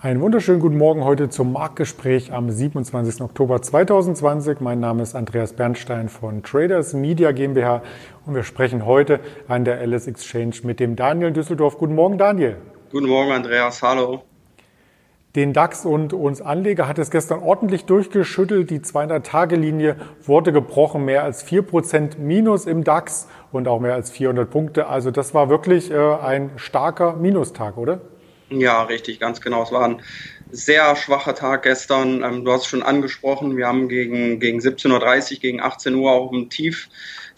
Einen wunderschönen guten Morgen heute zum Marktgespräch am 27. Oktober 2020. Mein Name ist Andreas Bernstein von Traders Media GmbH und wir sprechen heute an der LS Exchange mit dem Daniel Düsseldorf. Guten Morgen, Daniel. Guten Morgen, Andreas. Hallo. Den DAX und uns Anleger hat es gestern ordentlich durchgeschüttelt. Die 200-Tage-Linie wurde gebrochen, mehr als 4% Minus im DAX und auch mehr als 400 Punkte. Also das war wirklich äh, ein starker Minustag, oder? Ja, richtig, ganz genau. Es war ein sehr schwacher Tag gestern. Ähm, du hast es schon angesprochen, wir haben gegen, gegen 17.30 Uhr, gegen 18 Uhr auch im Tief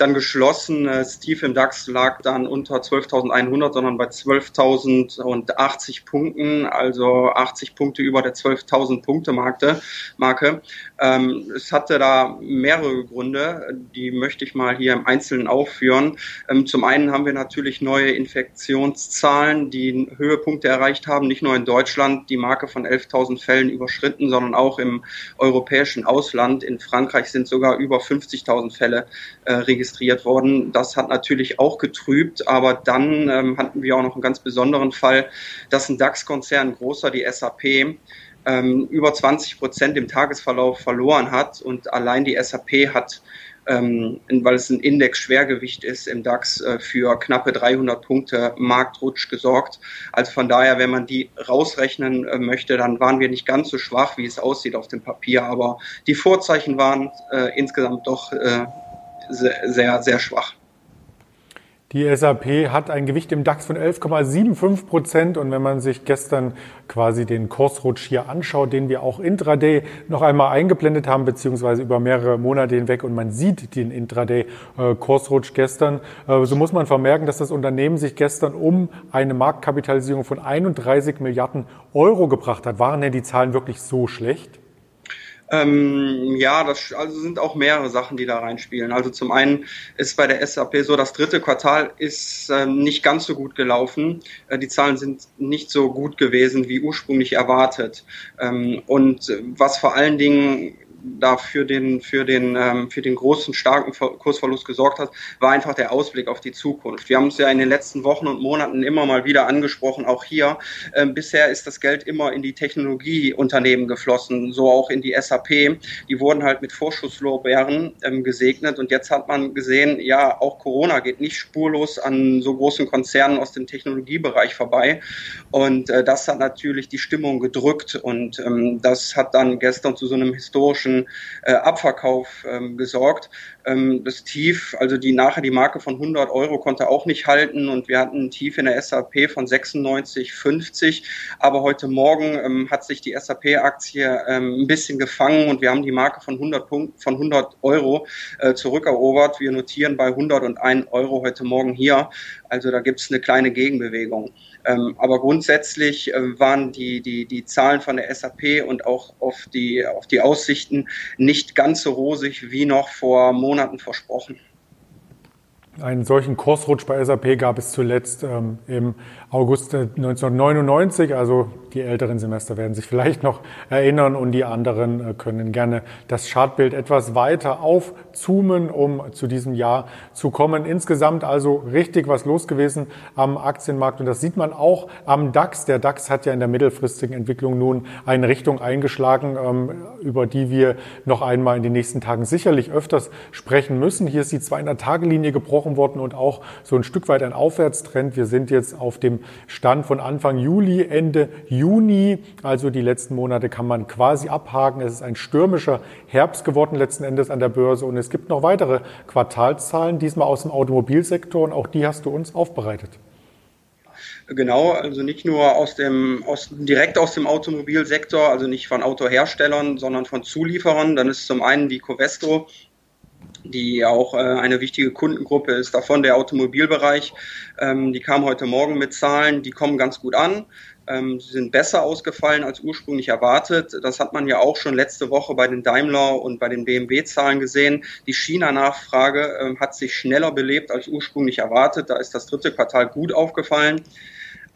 dann geschlossen. Das Tief im DAX lag dann unter 12.100, sondern bei 12.080 Punkten, also 80 Punkte über der 12.000 Punkte Marke. Ähm, es hatte da mehrere Gründe, die möchte ich mal hier im Einzelnen aufführen. Ähm, zum einen haben wir natürlich neue Infektionszahlen, die Höhepunkte erreicht haben, nicht nur in Deutschland die Marke von 11.000 Fällen überschritten, sondern auch im europäischen Ausland. In Frankreich sind sogar über 50.000 Fälle äh, registriert worden. Das hat natürlich auch getrübt, aber dann ähm, hatten wir auch noch einen ganz besonderen Fall, dass ein DAX-Konzern, großer, die SAP, ähm, über 20 Prozent im Tagesverlauf verloren hat und allein die SAP hat, ähm, weil es ein Index-Schwergewicht ist im DAX, äh, für knappe 300 Punkte Marktrutsch gesorgt. Also von daher, wenn man die rausrechnen äh, möchte, dann waren wir nicht ganz so schwach, wie es aussieht auf dem Papier, aber die Vorzeichen waren äh, insgesamt doch äh, sehr, sehr, sehr schwach. Die SAP hat ein Gewicht im DAX von 11,75 Prozent. Und wenn man sich gestern quasi den Kursrutsch hier anschaut, den wir auch intraday noch einmal eingeblendet haben, beziehungsweise über mehrere Monate hinweg, und man sieht den intraday-Kursrutsch gestern, äh, so muss man vermerken, dass das Unternehmen sich gestern um eine Marktkapitalisierung von 31 Milliarden Euro gebracht hat. Waren denn die Zahlen wirklich so schlecht? Ähm, ja, das also sind auch mehrere Sachen, die da reinspielen. Also zum einen ist bei der SAP so, das dritte Quartal ist ähm, nicht ganz so gut gelaufen. Äh, die Zahlen sind nicht so gut gewesen wie ursprünglich erwartet. Ähm, und was vor allen Dingen da für den, für den, ähm, für den großen, starken Kursverlust gesorgt hat, war einfach der Ausblick auf die Zukunft. Wir haben es ja in den letzten Wochen und Monaten immer mal wieder angesprochen, auch hier. Ähm, bisher ist das Geld immer in die Technologieunternehmen geflossen, so auch in die SAP. Die wurden halt mit Vorschusslorbeeren ähm, gesegnet und jetzt hat man gesehen, ja, auch Corona geht nicht spurlos an so großen Konzernen aus dem Technologiebereich vorbei. Und äh, das hat natürlich die Stimmung gedrückt und ähm, das hat dann gestern zu so einem historischen dramatischen äh, Abverkauf ähm, gesorgt. Ähm, das Tief, also die nachher die Marke von 100 Euro konnte auch nicht halten und wir hatten ein Tief in der SAP von 96,50. Aber heute Morgen ähm, hat sich die SAP-Aktie ähm, ein bisschen gefangen und wir haben die Marke von 100 Punkten, von 100 Euro äh, zurückerobert. Wir notieren bei 101 Euro heute Morgen hier. Also da gibt es eine kleine Gegenbewegung. Ähm, aber grundsätzlich äh, waren die, die, die Zahlen von der SAP und auch auf die, auf die Aussichten nicht ganz so rosig wie noch vor Monaten versprochen. Einen solchen Kursrutsch bei SAP gab es zuletzt ähm, im August 1999. Also die älteren Semester werden sich vielleicht noch erinnern und die anderen äh, können gerne das Chartbild etwas weiter aufzoomen, um zu diesem Jahr zu kommen. Insgesamt also richtig was los gewesen am Aktienmarkt und das sieht man auch am DAX. Der DAX hat ja in der mittelfristigen Entwicklung nun eine Richtung eingeschlagen, ähm, über die wir noch einmal in den nächsten Tagen sicherlich öfters sprechen müssen. Hier ist die 200-Tage-Linie gebrochen worden und auch so ein Stück weit ein Aufwärtstrend. Wir sind jetzt auf dem Stand von Anfang Juli, Ende Juni. Also die letzten Monate kann man quasi abhaken. Es ist ein stürmischer Herbst geworden letzten Endes an der Börse und es gibt noch weitere Quartalszahlen, diesmal aus dem Automobilsektor und auch die hast du uns aufbereitet. Genau, also nicht nur aus dem, aus, direkt aus dem Automobilsektor, also nicht von Autoherstellern, sondern von Zulieferern. Dann ist zum einen die Covestro, die auch äh, eine wichtige Kundengruppe ist, davon der Automobilbereich. Ähm, die kam heute Morgen mit Zahlen, die kommen ganz gut an. Ähm, sind besser ausgefallen als ursprünglich erwartet. Das hat man ja auch schon letzte Woche bei den Daimler und bei den BMW-Zahlen gesehen. Die China-Nachfrage ähm, hat sich schneller belebt als ursprünglich erwartet. Da ist das dritte Quartal gut aufgefallen.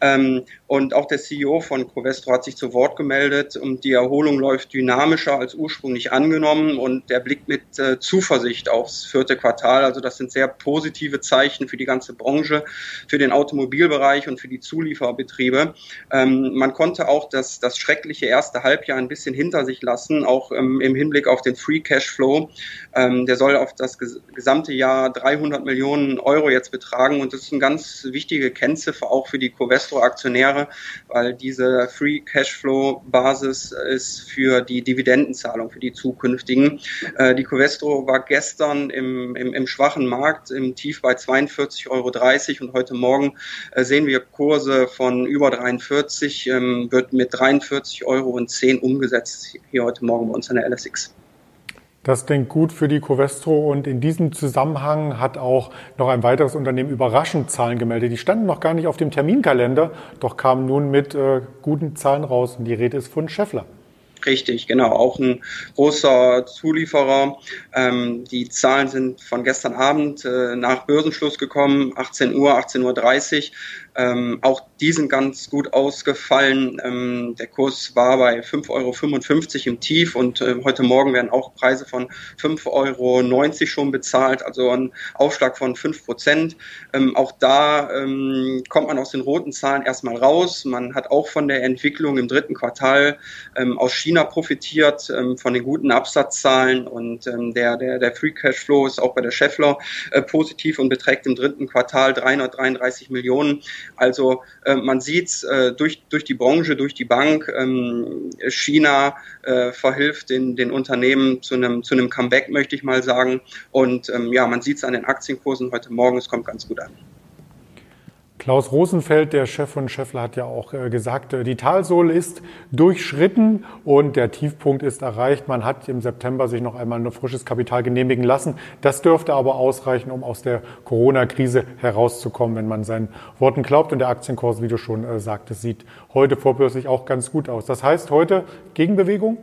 Ähm, und auch der CEO von Covestro hat sich zu Wort gemeldet und die Erholung läuft dynamischer als ursprünglich angenommen und der blickt mit äh, Zuversicht aufs vierte Quartal. Also das sind sehr positive Zeichen für die ganze Branche, für den Automobilbereich und für die Zulieferbetriebe. Ähm, man konnte auch das, das schreckliche erste Halbjahr ein bisschen hinter sich lassen, auch ähm, im Hinblick auf den Free Cash Flow. Der soll auf das gesamte Jahr 300 Millionen Euro jetzt betragen und das ist eine ganz wichtige Kennziffer auch für die Covestro-Aktionäre, weil diese Free Cashflow Basis ist für die Dividendenzahlung, für die zukünftigen. Äh, die Covestro war gestern im, im, im schwachen Markt im Tief bei 42,30 Euro und heute Morgen äh, sehen wir Kurse von über 43, ähm, wird mit 43,10 Euro umgesetzt hier heute Morgen bei uns an der LSX. Das klingt gut für die Covestro und in diesem Zusammenhang hat auch noch ein weiteres Unternehmen überraschend Zahlen gemeldet. Die standen noch gar nicht auf dem Terminkalender, doch kamen nun mit äh, guten Zahlen raus und die Rede ist von Scheffler. Richtig, genau. Auch ein großer Zulieferer. Ähm, die Zahlen sind von gestern Abend äh, nach Börsenschluss gekommen, 18 Uhr, 18.30 Uhr. Ähm, auch die sind ganz gut ausgefallen. Ähm, der Kurs war bei 5,55 Euro im Tief und äh, heute Morgen werden auch Preise von 5,90 Euro schon bezahlt, also ein Aufschlag von 5 Prozent. Ähm, auch da ähm, kommt man aus den roten Zahlen erstmal raus. Man hat auch von der Entwicklung im dritten Quartal ähm, aus China profitiert, ähm, von den guten Absatzzahlen und der, der, der Free Cash Flow ist auch bei der Scheffler äh, positiv und beträgt im dritten Quartal 333 Millionen. Also äh, man sieht äh, durch, durch die Branche, durch die Bank, ähm, China äh, verhilft den, den Unternehmen zu einem, zu einem Comeback, möchte ich mal sagen. Und ähm, ja, man sieht es an den Aktienkursen heute Morgen, es kommt ganz gut an. Klaus Rosenfeld, der Chef von Scheffler, hat ja auch äh, gesagt, äh, die Talsohle ist durchschritten und der Tiefpunkt ist erreicht. Man hat im September sich noch einmal ein frisches Kapital genehmigen lassen. Das dürfte aber ausreichen, um aus der Corona-Krise herauszukommen, wenn man seinen Worten glaubt. Und der Aktienkurs, wie du schon äh, sagtest, sieht heute vorbörslich auch ganz gut aus. Das heißt heute Gegenbewegung?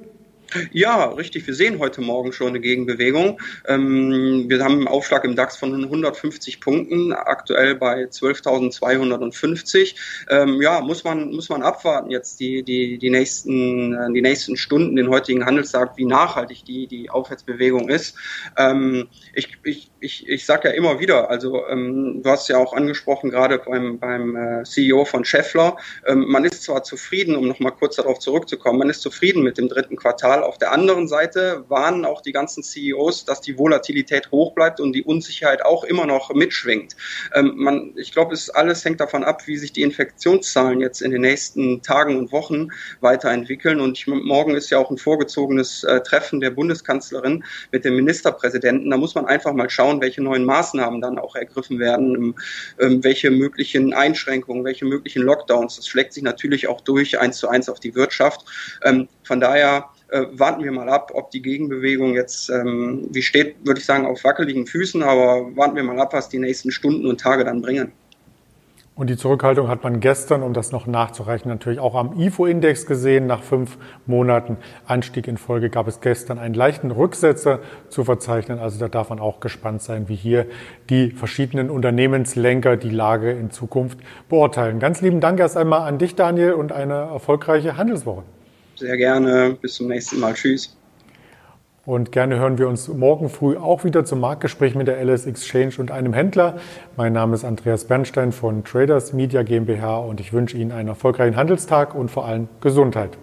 Ja, richtig. Wir sehen heute Morgen schon eine Gegenbewegung. Ähm, wir haben einen Aufschlag im DAX von 150 Punkten, aktuell bei 12.250. Ähm, ja, muss man, muss man abwarten jetzt die, die, die, nächsten, äh, die nächsten Stunden, den heutigen Handelstag, wie nachhaltig die, die Aufwärtsbewegung ist. Ähm, ich, ich, ich, ich sage ja immer wieder, also ähm, du hast ja auch angesprochen, gerade beim, beim äh, CEO von Scheffler, ähm, man ist zwar zufrieden, um nochmal kurz darauf zurückzukommen, man ist zufrieden mit dem dritten Quartal, auf der anderen Seite warnen auch die ganzen CEOs, dass die Volatilität hoch bleibt und die Unsicherheit auch immer noch mitschwingt. Ähm, man, ich glaube, es alles hängt davon ab, wie sich die Infektionszahlen jetzt in den nächsten Tagen und Wochen weiterentwickeln. Und ich, morgen ist ja auch ein vorgezogenes äh, Treffen der Bundeskanzlerin mit dem Ministerpräsidenten. Da muss man einfach mal schauen, welche neuen Maßnahmen dann auch ergriffen werden, ähm, welche möglichen Einschränkungen, welche möglichen Lockdowns. Das schlägt sich natürlich auch durch eins zu eins auf die Wirtschaft. Ähm, von daher äh, warten wir mal ab, ob die Gegenbewegung jetzt, ähm, wie steht, würde ich sagen, auf wackeligen Füßen, aber warten wir mal ab, was die nächsten Stunden und Tage dann bringen. Und die Zurückhaltung hat man gestern, um das noch nachzureichen, natürlich auch am IFO-Index gesehen. Nach fünf Monaten Anstieg in Folge gab es gestern einen leichten Rücksetzer zu verzeichnen. Also da darf man auch gespannt sein, wie hier die verschiedenen Unternehmenslenker die Lage in Zukunft beurteilen. Ganz lieben Dank erst einmal an dich, Daniel, und eine erfolgreiche Handelswoche. Sehr gerne. Bis zum nächsten Mal. Tschüss. Und gerne hören wir uns morgen früh auch wieder zum Marktgespräch mit der LS Exchange und einem Händler. Mein Name ist Andreas Bernstein von Traders Media GmbH und ich wünsche Ihnen einen erfolgreichen Handelstag und vor allem Gesundheit.